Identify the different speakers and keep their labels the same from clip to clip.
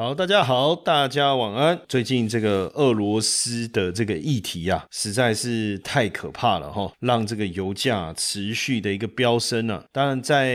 Speaker 1: 好，大家好，大家晚安。最近这个俄罗斯的这个议题啊，实在是太可怕了哈，让这个油价持续的一个飙升啊。当然，在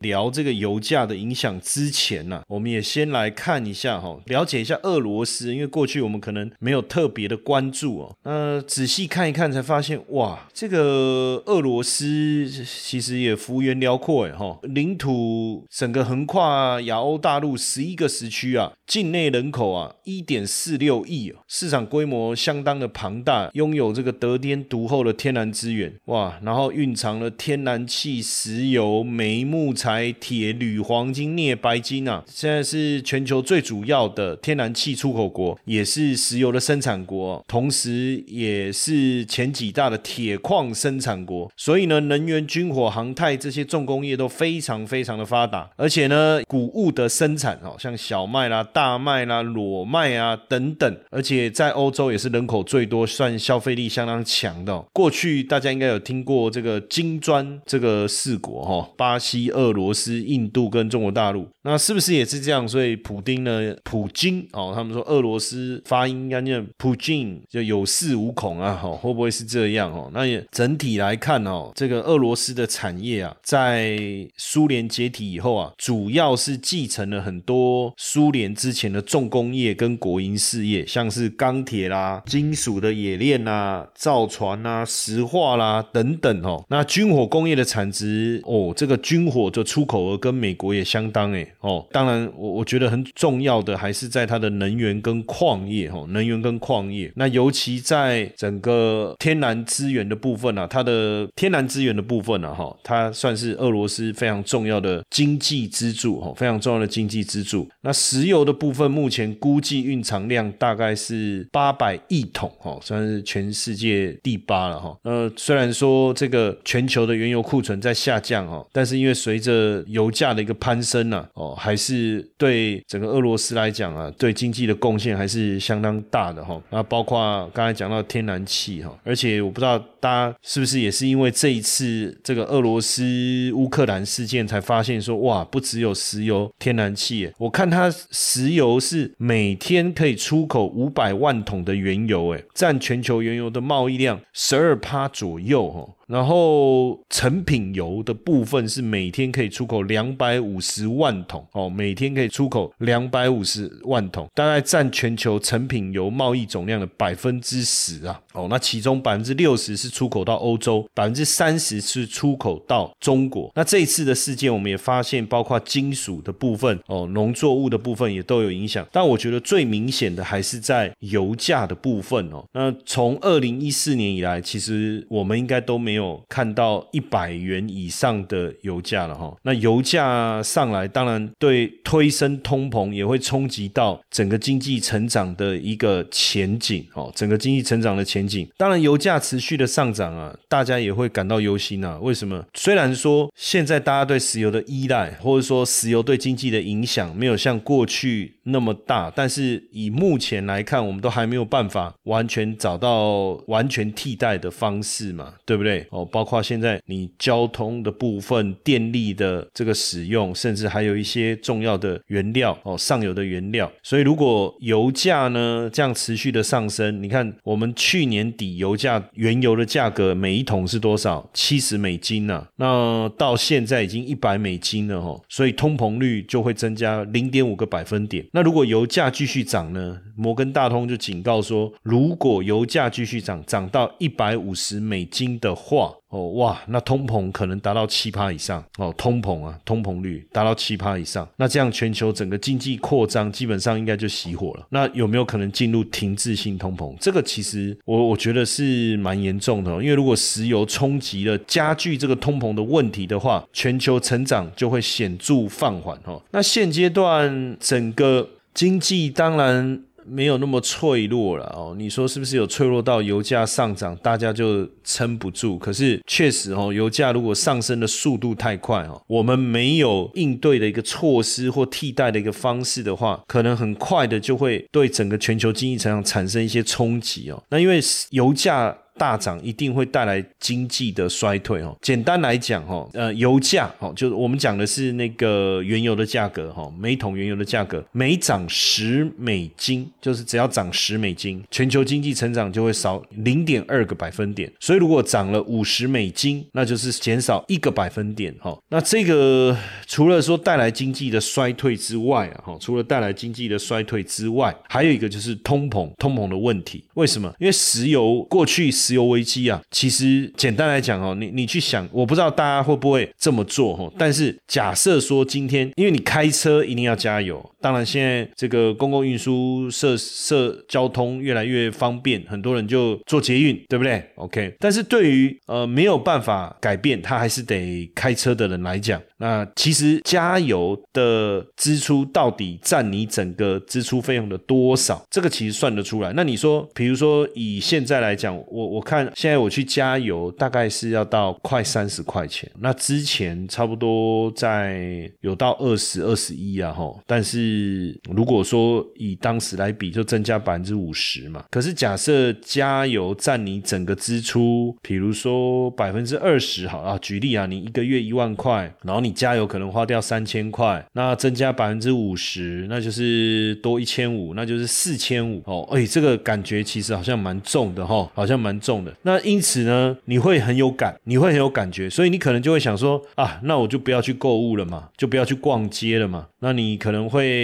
Speaker 1: 聊这个油价的影响之前呢，我们也先来看一下哈，了解一下俄罗斯，因为过去我们可能没有特别的关注哦。那仔细看一看，才发现哇，这个俄罗斯其实也幅员辽阔哎哈，领土整个横跨亚欧大陆十一个时区啊。境内人口啊，一点四六亿，市场规模相当的庞大，拥有这个得天独厚的天然资源，哇，然后蕴藏了天然气、石油、煤、木材、铁、铝、黄金、镍、白金啊，现在是全球最主要的天然气出口国，也是石油的生产国，同时也是前几大的铁矿生产国，所以呢，能源、军火、航太这些重工业都非常非常的发达，而且呢，谷物的生产哦，像小麦啦。大麦啦、裸麦啊等等，而且在欧洲也是人口最多、算消费力相当强的。过去大家应该有听过这个金砖这个四国哈，巴西、俄罗斯、印度跟中国大陆，那是不是也是这样？所以普丁呢，普京哦，他们说俄罗斯发音应该念普京，就有恃无恐啊，哈，会不会是这样哦？那也整体来看哦，这个俄罗斯的产业啊，在苏联解体以后啊，主要是继承了很多苏联。之前的重工业跟国营事业，像是钢铁啦、金属的冶炼啦、造船啦、石化啦等等哦。那军火工业的产值哦，这个军火的出口额跟美国也相当诶哦。当然，我我觉得很重要的还是在它的能源跟矿业哦，能源跟矿业。那尤其在整个天然资源的部分啊，它的天然资源的部分啊哈，它算是俄罗斯非常重要的经济支柱哈，非常重要的经济支柱。那石油的。部分目前估计蕴藏量大概是八百亿桶，哈，算是全世界第八了，哈。呃，虽然说这个全球的原油库存在下降，哦，但是因为随着油价的一个攀升呢，哦，还是对整个俄罗斯来讲啊，对经济的贡献还是相当大的，哈。那包括刚才讲到天然气，哈，而且我不知道大家是不是也是因为这一次这个俄罗斯乌克兰事件才发现说，哇，不只有石油、天然气，我看它石油是每天可以出口五百万桶的原油，诶，占全球原油的贸易量十二趴左右，哦。然后成品油的部分是每天可以出口两百五十万桶哦，每天可以出口两百五十万桶，大概占全球成品油贸易总量的百分之十啊哦，那其中百分之六十是出口到欧洲，百分之三十是出口到中国。那这一次的事件，我们也发现，包括金属的部分哦，农作物的部分也都有影响。但我觉得最明显的还是在油价的部分哦。那从二零一四年以来，其实我们应该都没有。看到一百元以上的油价了哈，那油价上来，当然对推升通膨也会冲击到整个经济成长的一个前景哦，整个经济成长的前景。当然，油价持续的上涨啊，大家也会感到忧心啊。为什么？虽然说现在大家对石油的依赖，或者说石油对经济的影响没有像过去 C'est 那么大，但是以目前来看，我们都还没有办法完全找到完全替代的方式嘛，对不对？哦，包括现在你交通的部分、电力的这个使用，甚至还有一些重要的原料哦，上游的原料。所以如果油价呢这样持续的上升，你看我们去年底油价原油的价格每一桶是多少？七十美金呢？那到现在已经一百美金了哦，所以通膨率就会增加零点五个百分点。那那如果油价继续涨呢？摩根大通就警告说，如果油价继续涨，涨到一百五十美金的话，哦，哇，那通膨可能达到七趴以上哦，通膨啊，通膨率达到七趴以上，那这样全球整个经济扩张基本上应该就熄火了。那有没有可能进入停滞性通膨？这个其实我我觉得是蛮严重的，因为如果石油冲击了加剧这个通膨的问题的话，全球成长就会显著放缓哦。那现阶段整个经济当然。没有那么脆弱了哦，你说是不是有脆弱到油价上涨，大家就撑不住？可是确实哦，油价如果上升的速度太快哦，我们没有应对的一个措施或替代的一个方式的话，可能很快的就会对整个全球经济成长产生一些冲击哦。那因为油价。大涨一定会带来经济的衰退哦。简单来讲哦，呃，油价哦，就是我们讲的是那个原油的价格哈，每桶原油的价格每涨十美金，就是只要涨十美金，全球经济成长就会少零点二个百分点。所以如果涨了五十美金，那就是减少一个百分点哈。那这个除了说带来经济的衰退之外啊，哈，除了带来经济的衰退之外，还有一个就是通膨，通膨的问题。为什么？因为石油过去石油危机啊，其实简单来讲哦，你你去想，我不知道大家会不会这么做哦。但是假设说今天，因为你开车一定要加油，当然现在这个公共运输设设交通越来越方便，很多人就坐捷运，对不对？OK。但是对于呃没有办法改变，他还是得开车的人来讲，那其实加油的支出到底占你整个支出费用的多少，这个其实算得出来。那你说，比如说以现在来讲，我我。看现在我去加油，大概是要到快三十块钱。那之前差不多在有到二十二十一啊，吼。但是是如果说以当时来比，就增加百分之五十嘛。可是假设加油占你整个支出，比如说百分之二十，好啊，举例啊，你一个月一万块，然后你加油可能花掉三千块，那增加百分之五十，那就是多一千五，那就是四千五哦。哎，这个感觉其实好像蛮重的哈，好像蛮。重的那因此呢，你会很有感，你会很有感觉，所以你可能就会想说啊，那我就不要去购物了嘛，就不要去逛街了嘛。那你可能会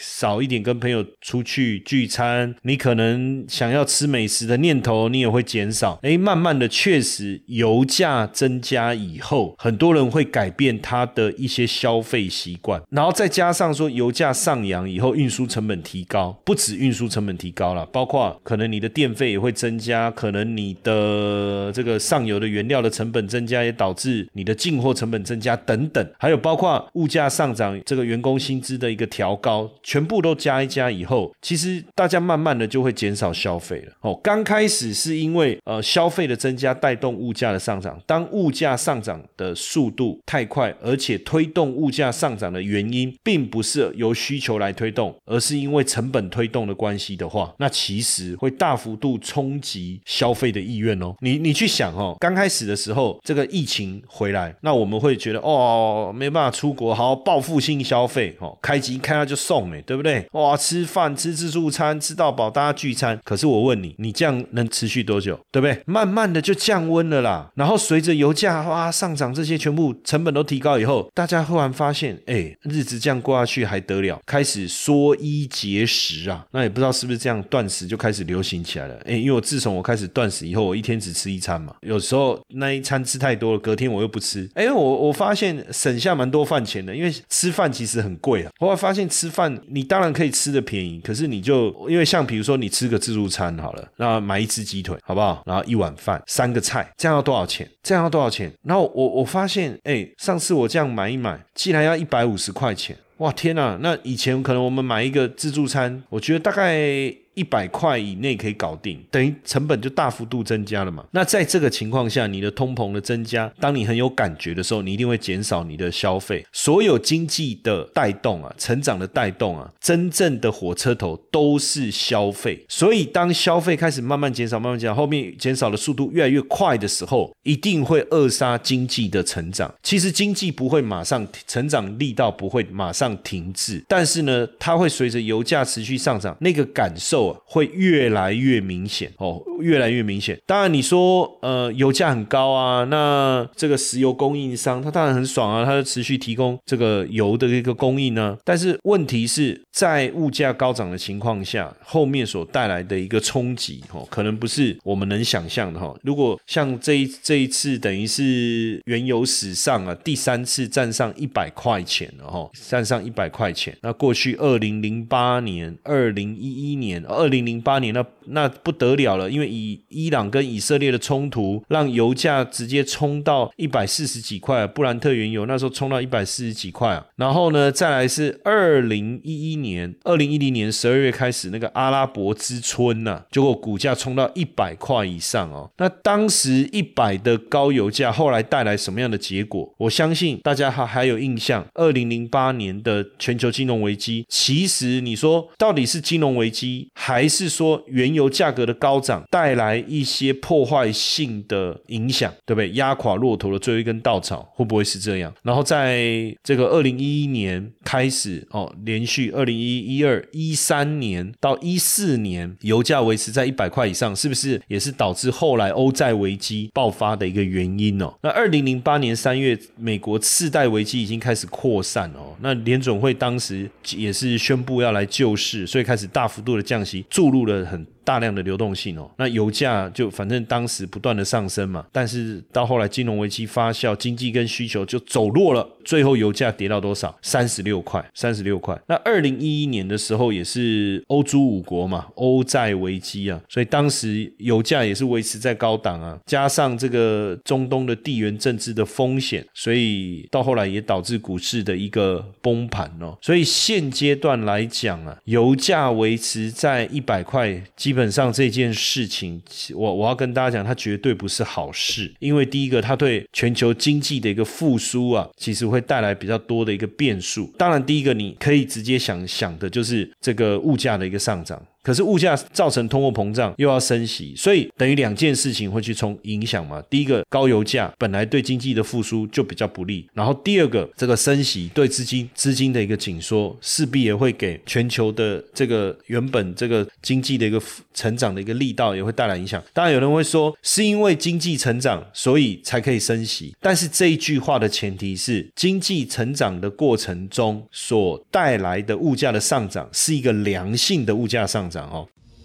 Speaker 1: 少一点跟朋友出去聚餐，你可能想要吃美食的念头你也会减少。哎，慢慢的，确实油价增加以后，很多人会改变他的一些消费习惯，然后再加上说油价上扬以后，运输成本提高，不止运输成本提高了，包括可能你的电费也会增加，可能。你的这个上游的原料的成本增加，也导致你的进货成本增加等等，还有包括物价上涨，这个员工薪资的一个调调高，全部都加一加以后，其实大家慢慢的就会减少消费了。哦，刚开始是因为呃消费的增加带动物价的上涨，当物价上涨的速度太快，而且推动物价上涨的原因并不是由需求来推动，而是因为成本推动的关系的话，那其实会大幅度冲击消费。的意愿哦，你你去想哦，刚开始的时候，这个疫情回来，那我们会觉得哦，没办法出国，好报复性消费哦，开机开那就送哎，对不对？哇，吃饭吃自助餐吃到饱，大家聚餐。可是我问你，你这样能持续多久？对不对？慢慢的就降温了啦。然后随着油价哇上涨，这些全部成本都提高以后，大家忽然发现，哎，日子这样过下去还得了？开始缩衣节食啊。那也不知道是不是这样，断食就开始流行起来了。哎，因为我自从我开始断食。以后我一天只吃一餐嘛，有时候那一餐吃太多了，隔天我又不吃。哎，我我发现省下蛮多饭钱的，因为吃饭其实很贵啊。后来发现吃饭你当然可以吃的便宜，可是你就因为像比如说你吃个自助餐好了，那买一只鸡腿好不好？然后一碗饭，三个菜，这样要多少钱？这样要多少钱？然后我我发现，哎，上次我这样买一买，既然要一百五十块钱。哇天呐！那以前可能我们买一个自助餐，我觉得大概。一百块以内可以搞定，等于成本就大幅度增加了嘛？那在这个情况下，你的通膨的增加，当你很有感觉的时候，你一定会减少你的消费。所有经济的带动啊，成长的带动啊，真正的火车头都是消费。所以当消费开始慢慢减少、慢慢减少，后面减少的速度越来越快的时候，一定会扼杀经济的成长。其实经济不会马上成长力道不会马上停滞，但是呢，它会随着油价持续上涨，那个感受。会越来越明显哦，越来越明显。当然，你说呃，油价很高啊，那这个石油供应商他当然很爽啊，他就持续提供这个油的一个供应呢。但是问题是在物价高涨的情况下，后面所带来的一个冲击哦，可能不是我们能想象的哈。如果像这一这一次，等于是原油史上啊第三次站上一百块钱了哈，站上一百块钱。那过去二零零八年、二零一一年、二零零八年那那不得了了，因为以伊朗跟以色列的冲突，让油价直接冲到一百四十几块，布兰特原油那时候冲到一百四十几块啊。然后呢，再来是二零一一年、二零一零年十二月开始那个阿拉伯之春呐，结果股价冲到一百块以上哦。那当时一百的高油价，后来带来什么样的结果？我相信大家还还有印象，二零零八年的全球金融危机。其实你说到底是金融危机，还是说原油价格的高涨带来一些破坏性的影响，对不对？压垮骆驼的最后一根稻草，会不会是这样？然后在这个二零一一年开始哦，连续二零一一二一三年到一四年，油价维持在一百块以上，是不是也是导致后来欧债危机爆发的一个原因哦？那二零零八年三月，美国次贷危机已经开始扩散哦，那联总会当时也是宣布要来救市，所以开始大幅度的降，注入了很。大量的流动性哦，那油价就反正当时不断的上升嘛，但是到后来金融危机发酵，经济跟需求就走弱了，最后油价跌到多少？三十六块，三十六块。那二零一一年的时候也是欧洲五国嘛，欧债危机啊，所以当时油价也是维持在高档啊，加上这个中东的地缘政治的风险，所以到后来也导致股市的一个崩盘哦。所以现阶段来讲啊，油价维持在一百块，基本。本上这件事情，我我要跟大家讲，它绝对不是好事。因为第一个，它对全球经济的一个复苏啊，其实会带来比较多的一个变数。当然，第一个你可以直接想想的就是这个物价的一个上涨。可是物价造成通货膨胀，又要升息，所以等于两件事情会去冲影响嘛。第一个高油价本来对经济的复苏就比较不利，然后第二个这个升息对资金资金的一个紧缩，势必也会给全球的这个原本这个经济的一个成长的一个力道也会带来影响。当然有人会说是因为经济成长所以才可以升息，但是这一句话的前提是经济成长的过程中所带来的物价的上涨是一个良性的物价上涨。哦。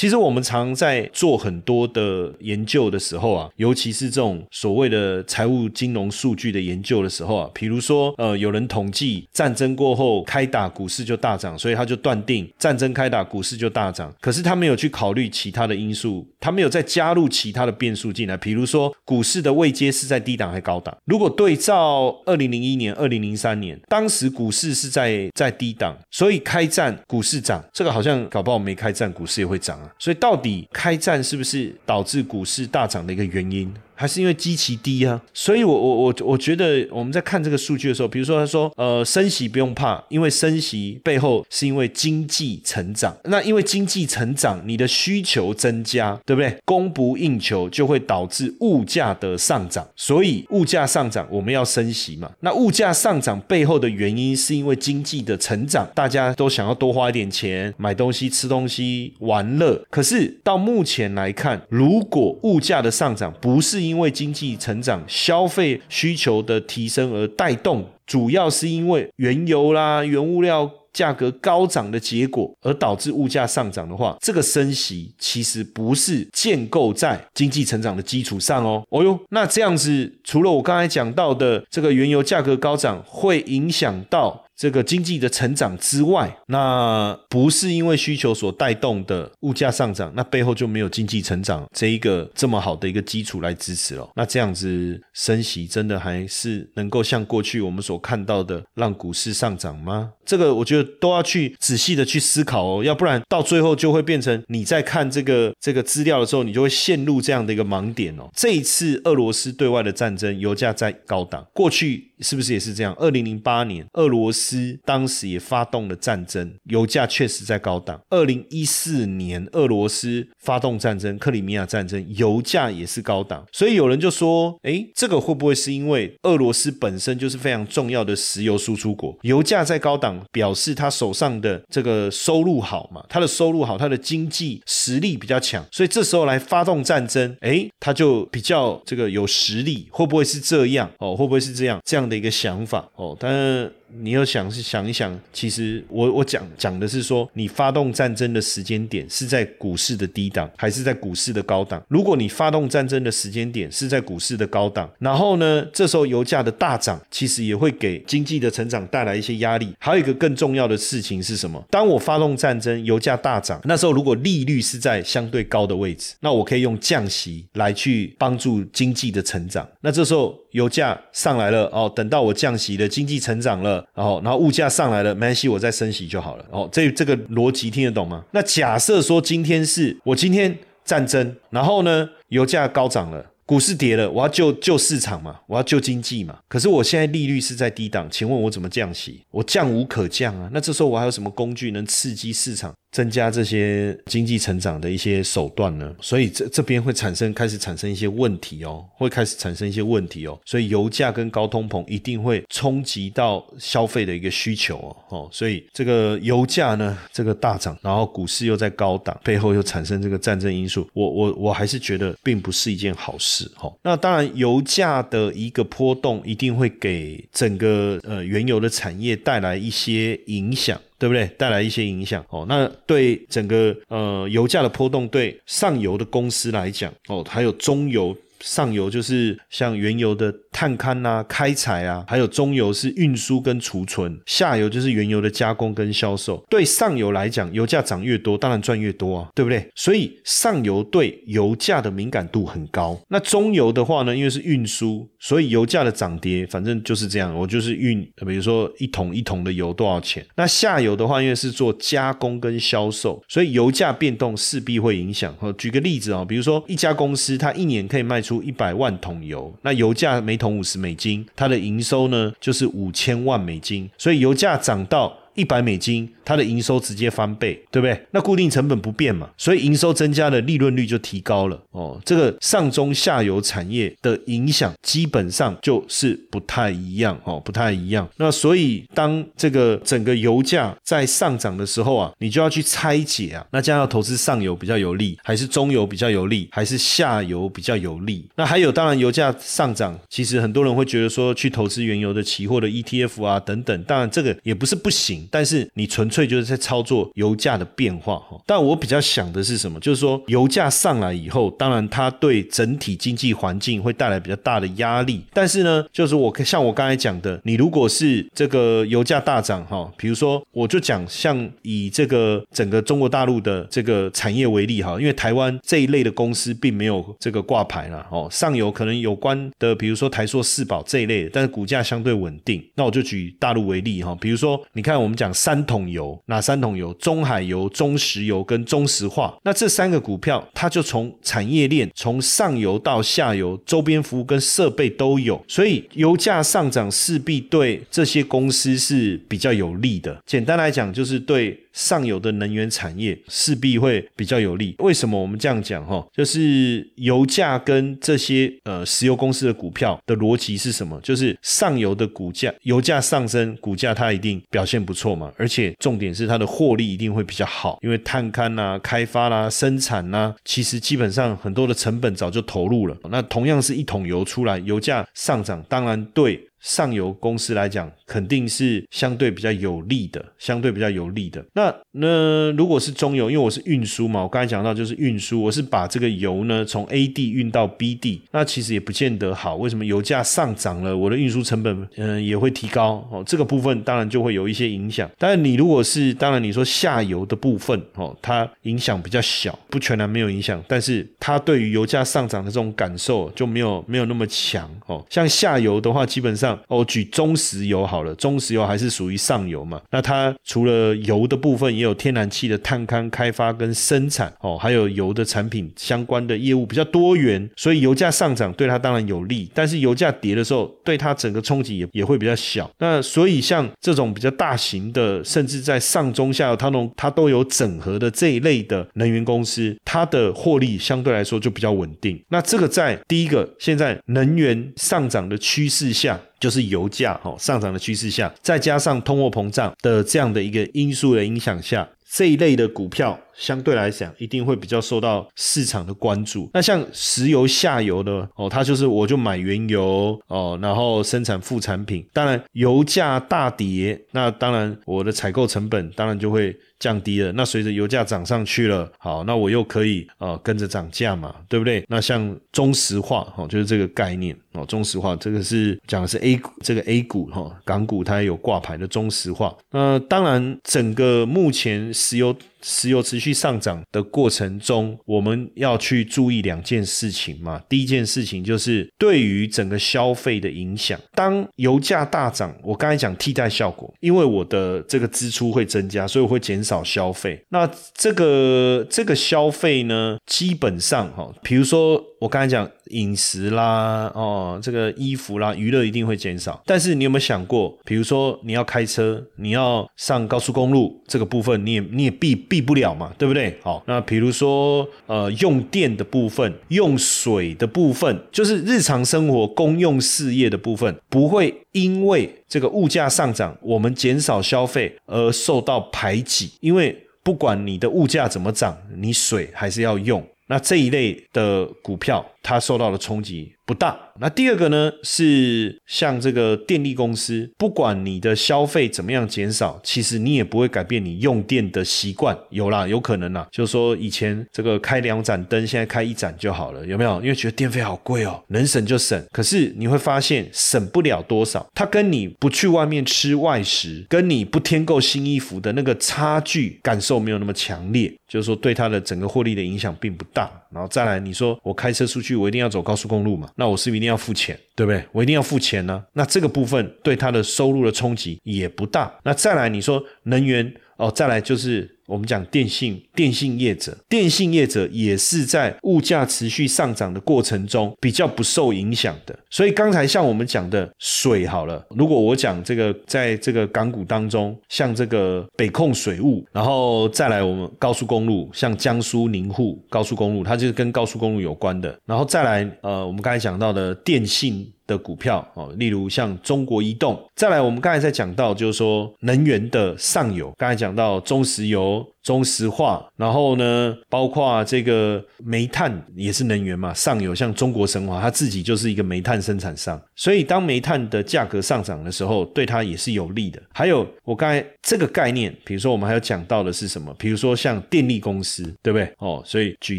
Speaker 1: 其实我们常在做很多的研究的时候啊，尤其是这种所谓的财务金融数据的研究的时候啊，比如说呃，有人统计战争过后开打股市就大涨，所以他就断定战争开打股市就大涨。可是他没有去考虑其他的因素，他没有再加入其他的变数进来，比如说股市的位阶是在低档还高档。如果对照二零零一年、二零零三年，当时股市是在在低档，所以开战股市涨，这个好像搞不好没开战股市也会涨啊。所以，到底开战是不是导致股市大涨的一个原因？还是因为基期低啊，所以我我我我觉得我们在看这个数据的时候，比如说他说，呃，升息不用怕，因为升息背后是因为经济成长。那因为经济成长，你的需求增加，对不对？供不应求就会导致物价的上涨，所以物价上涨，我们要升息嘛。那物价上涨背后的原因是因为经济的成长，大家都想要多花一点钱买东西、吃东西、玩乐。可是到目前来看，如果物价的上涨不是因因为经济成长、消费需求的提升而带动，主要是因为原油啦、原物料价格高涨的结果，而导致物价上涨的话，这个升息其实不是建构在经济成长的基础上哦。哦哟，那这样子，除了我刚才讲到的这个原油价格高涨会影响到。这个经济的成长之外，那不是因为需求所带动的物价上涨，那背后就没有经济成长这一个这么好的一个基础来支持了。那这样子升息真的还是能够像过去我们所看到的让股市上涨吗？这个我觉得都要去仔细的去思考哦，要不然到最后就会变成你在看这个这个资料的时候，你就会陷入这样的一个盲点哦。这一次俄罗斯对外的战争，油价在高档，过去是不是也是这样？二零零八年俄罗斯。当时也发动了战争，油价确实在高档。二零一四年，俄罗斯发动战争，克里米亚战争，油价也是高档。所以有人就说：“哎，这个会不会是因为俄罗斯本身就是非常重要的石油输出国，油价在高档，表示他手上的这个收入好嘛？他的收入好，他的经济实力比较强，所以这时候来发动战争，哎，他就比较这个有实力，会不会是这样？哦，会不会是这样这样的一个想法？哦，但。你要想是想一想，其实我我讲讲的是说，你发动战争的时间点是在股市的低档，还是在股市的高档？如果你发动战争的时间点是在股市的高档，然后呢，这时候油价的大涨，其实也会给经济的成长带来一些压力。还有一个更重要的事情是什么？当我发动战争，油价大涨，那时候如果利率是在相对高的位置，那我可以用降息来去帮助经济的成长。那这时候油价上来了哦，等到我降息了，经济成长了。然后，然后物价上来了，没关系，我再升息就好了。哦，这这个逻辑听得懂吗？那假设说今天是我今天战争，然后呢，油价高涨了，股市跌了，我要救救市场嘛，我要救经济嘛。可是我现在利率是在低档，请问我怎么降息？我降无可降啊。那这时候我还有什么工具能刺激市场？增加这些经济成长的一些手段呢，所以这这边会产生开始产生一些问题哦，会开始产生一些问题哦，所以油价跟高通膨一定会冲击到消费的一个需求哦，哦，所以这个油价呢这个大涨，然后股市又在高档，背后又产生这个战争因素，我我我还是觉得并不是一件好事哦。那当然，油价的一个波动一定会给整个呃原油的产业带来一些影响。对不对？带来一些影响哦。那对整个呃油价的波动，对上游的公司来讲哦，还有中油。上游就是像原油的探勘啊、开采啊，还有中游是运输跟储存，下游就是原油的加工跟销售。对上游来讲，油价涨越多，当然赚越多啊，对不对？所以上游对油价的敏感度很高。那中游的话呢，因为是运输，所以油价的涨跌反正就是这样。我就是运，比如说一桶一桶的油多少钱？那下游的话，因为是做加工跟销售，所以油价变动势必会影响。举个例子啊，比如说一家公司，它一年可以卖出。出一百万桶油，那油价每桶五十美金，它的营收呢就是五千万美金，所以油价涨到一百美金。它的营收直接翻倍，对不对？那固定成本不变嘛，所以营收增加的，利润率就提高了。哦，这个上中下游产业的影响基本上就是不太一样哦，不太一样。那所以当这个整个油价在上涨的时候啊，你就要去拆解啊，那将要投资上游比较有利，还是中游比较有利，还是下游比较有利？那还有，当然油价上涨，其实很多人会觉得说去投资原油的期货的 ETF 啊等等，当然这个也不是不行，但是你纯粹。就是在操作油价的变化哈，但我比较想的是什么？就是说油价上来以后，当然它对整体经济环境会带来比较大的压力。但是呢，就是我像我刚才讲的，你如果是这个油价大涨哈，比如说我就讲像以这个整个中国大陆的这个产业为例哈，因为台湾这一类的公司并没有这个挂牌了哦，上游可能有关的，比如说台塑、四宝这一类的，但是股价相对稳定。那我就举大陆为例哈，比如说你看我我们讲三桶油。哪三桶油？中海油、中石油跟中石化。那这三个股票，它就从产业链，从上游到下游，周边服务跟设备都有。所以油价上涨势必对这些公司是比较有利的。简单来讲，就是对。上游的能源产业势必会比较有利。为什么我们这样讲？哈，就是油价跟这些呃石油公司的股票的逻辑是什么？就是上游的股价，油价上升，股价它一定表现不错错嘛。而且重点是它的获利一定会比较好，因为探勘呐、开发啦、生产呐，其实基本上很多的成本早就投入了。那同样是一桶油出来，油价上涨，当然对。上游公司来讲，肯定是相对比较有利的，相对比较有利的。那那如果是中游，因为我是运输嘛，我刚才讲到就是运输，我是把这个油呢从 A 地运到 B 地，那其实也不见得好。为什么油价上涨了，我的运输成本嗯也会提高哦？这个部分当然就会有一些影响。但是你如果是当然你说下游的部分哦，它影响比较小，不全然没有影响，但是它对于油价上涨的这种感受就没有没有那么强哦。像下游的话，基本上哦，举中石油好了，中石油还是属于上游嘛，那它除了油的部分，也有天然气的探勘开发跟生产哦，还有油的产品相关的业务比较多元，所以油价上涨对它当然有利，但是油价跌的时候，对它整个冲击也也会比较小。那所以像这种比较大型的，甚至在上中下游它能它都有整合的这一类的能源公司，它的获利相对来说就比较稳定。那这个在第一个现在能源上涨的趋势下。就是油价哈上涨的趋势下，再加上通货膨胀的这样的一个因素的影响下，这一类的股票相对来讲一定会比较受到市场的关注。那像石油下游的哦，它就是我就买原油哦，然后生产副产品。当然油价大跌，那当然我的采购成本当然就会。降低了，那随着油价涨上去了，好，那我又可以呃跟着涨价嘛，对不对？那像中石化哈，就是这个概念哦，中石化这个是讲的是 A 股，这个 A 股哈，港股它也有挂牌的中石化。那当然，整个目前石油。石油持续上涨的过程中，我们要去注意两件事情嘛。第一件事情就是对于整个消费的影响。当油价大涨，我刚才讲替代效果，因为我的这个支出会增加，所以我会减少消费。那这个这个消费呢，基本上哈，比如说。我刚才讲饮食啦，哦，这个衣服啦，娱乐一定会减少。但是你有没有想过，比如说你要开车，你要上高速公路这个部分，你也你也避避不了嘛，对不对？好，那比如说呃用电的部分、用水的部分，就是日常生活公用事业的部分，不会因为这个物价上涨，我们减少消费而受到排挤，因为不管你的物价怎么涨，你水还是要用。那这一类的股票，它受到的冲击不大。那第二个呢，是像这个电力公司，不管你的消费怎么样减少，其实你也不会改变你用电的习惯。有啦，有可能啦，就是说以前这个开两盏灯，现在开一盏就好了，有没有？因为觉得电费好贵哦，能省就省。可是你会发现省不了多少，它跟你不去外面吃外食，跟你不添购新衣服的那个差距感受没有那么强烈。就是说，对它的整个获利的影响并不大。然后再来，你说我开车出去，我一定要走高速公路嘛？那我是不是一定要付钱，对不对？我一定要付钱呢？那这个部分对他的收入的冲击也不大。那再来，你说能源哦，再来就是。我们讲电信，电信业者，电信业者也是在物价持续上涨的过程中比较不受影响的。所以刚才像我们讲的水好了，如果我讲这个在这个港股当中，像这个北控水务，然后再来我们高速公路，像江苏宁沪高速公路，它就是跟高速公路有关的。然后再来，呃，我们刚才讲到的电信。的股票哦，例如像中国移动，再来我们刚才在讲到，就是说能源的上游，刚才讲到中石油。know 中石化，然后呢，包括这个煤炭也是能源嘛，上游像中国神华，它自己就是一个煤炭生产商，所以当煤炭的价格上涨的时候，对它也是有利的。还有我刚才这个概念，比如说我们还有讲到的是什么？比如说像电力公司，对不对？哦，所以举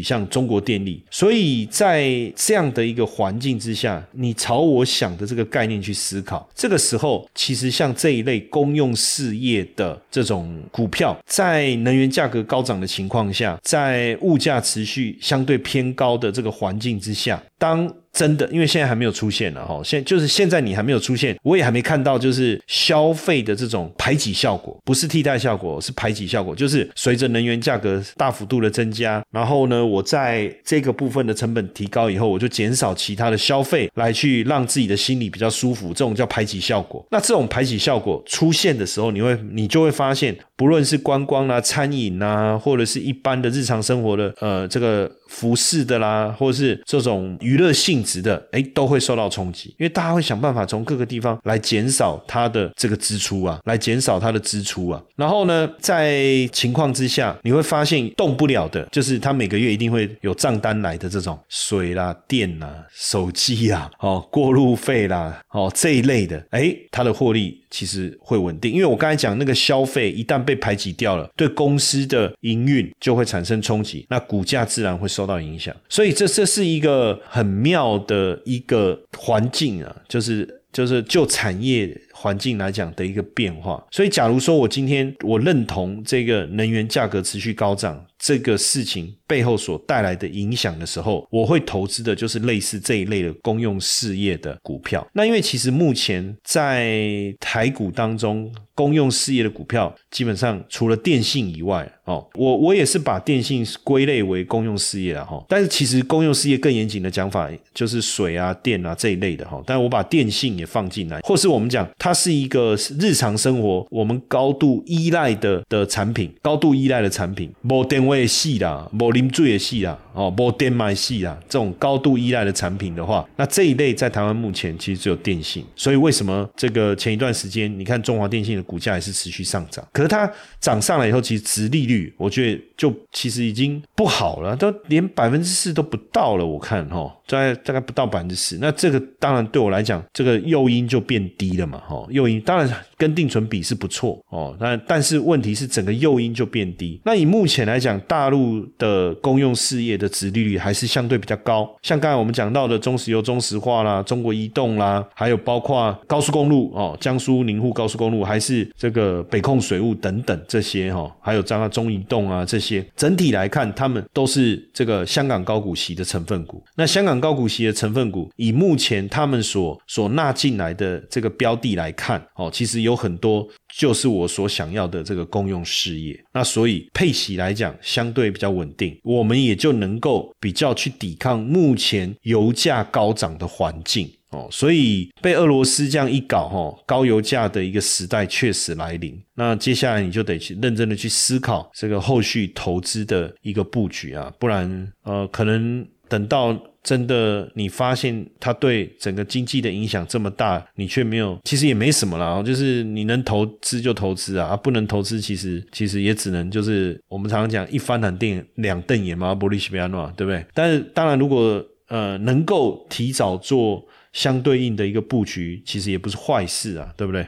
Speaker 1: 像中国电力，所以在这样的一个环境之下，你朝我想的这个概念去思考，这个时候其实像这一类公用事业的这种股票，在能源。价格高涨的情况下，在物价持续相对偏高的这个环境之下，当。真的，因为现在还没有出现了哈，现就是现在你还没有出现，我也还没看到，就是消费的这种排挤效果，不是替代效果，是排挤效果，就是随着能源价格大幅度的增加，然后呢，我在这个部分的成本提高以后，我就减少其他的消费，来去让自己的心里比较舒服，这种叫排挤效果。那这种排挤效果出现的时候，你会你就会发现，不论是观光啦、餐饮啊，或者是一般的日常生活的呃这个。服饰的啦，或者是这种娱乐性质的，哎，都会受到冲击，因为大家会想办法从各个地方来减少它的这个支出啊，来减少它的支出啊。然后呢，在情况之下，你会发现动不了的，就是他每个月一定会有账单来的这种水啦、电啦、手机啊、哦过路费啦、哦这一类的，哎，它的获利其实会稳定，因为我刚才讲那个消费一旦被排挤掉了，对公司的营运就会产生冲击，那股价自然会受受到影响。所以这这是一个很妙的一个环境啊，就是就是就产业。环境来讲的一个变化，所以假如说我今天我认同这个能源价格持续高涨这个事情背后所带来的影响的时候，我会投资的就是类似这一类的公用事业的股票。那因为其实目前在台股当中，公用事业的股票基本上除了电信以外，哦，我我也是把电信归类为公用事业了哈。但是其实公用事业更严谨的讲法就是水啊、电啊这一类的哈。但我把电信也放进来，或是我们讲它。是一个日常生活我们高度依赖的的产品，高度依赖的产品，无电位系啦，无啉水的系啦，哦，无电买系啦，这种高度依赖的产品的话，那这一类在台湾目前其实只有电信。所以为什么这个前一段时间你看中华电信的股价也是持续上涨？可是它涨上来以后，其实值利率我觉得就其实已经不好了，都连百分之四都不到了。我看哈，在大概不到百分之四，那这个当然对我来讲，这个诱因就变低了嘛，哦。诱因当然跟定存比是不错哦，但但是问题是整个诱因就变低。那以目前来讲，大陆的公用事业的殖利率还是相对比较高，像刚才我们讲到的中石油、中石化啦、中国移动啦，还有包括高速公路哦，江苏宁沪高速公路，还是这个北控水务等等这些哈，还有张中移动啊这些，整体来看，他们都是这个香港高股息的成分股。那香港高股息的成分股，以目前他们所所纳进来的这个标的来。看哦，其实有有很多就是我所想要的这个公用事业，那所以配息来讲相对比较稳定，我们也就能够比较去抵抗目前油价高涨的环境哦。所以被俄罗斯这样一搞哈，高油价的一个时代确实来临。那接下来你就得去认真的去思考这个后续投资的一个布局啊，不然呃可能等到。真的，你发现它对整个经济的影响这么大，你却没有，其实也没什么啦。就是你能投资就投资啊，不能投资，其实其实也只能就是我们常常讲一翻两瞪两瞪眼嘛，玻璃西比亚诺，对不对？但是当然，如果呃能够提早做相对应的一个布局，其实也不是坏事啊，对不对？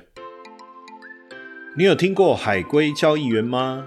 Speaker 1: 你有听过海龟交易员吗？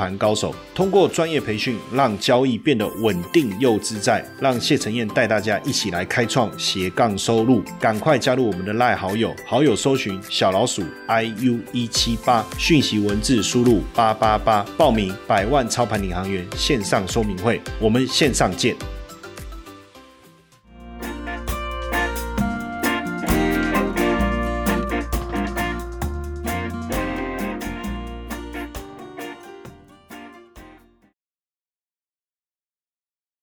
Speaker 1: 盘高手。通过专业培训，让交易变得稳定又自在。让谢承彦带大家一起来开创斜杠收入。赶快加入我们的赖好友，好友搜寻小老鼠 i u 一七八，讯息文字输入八八八，报名百万操盘领航员线上说明会。我们线上见。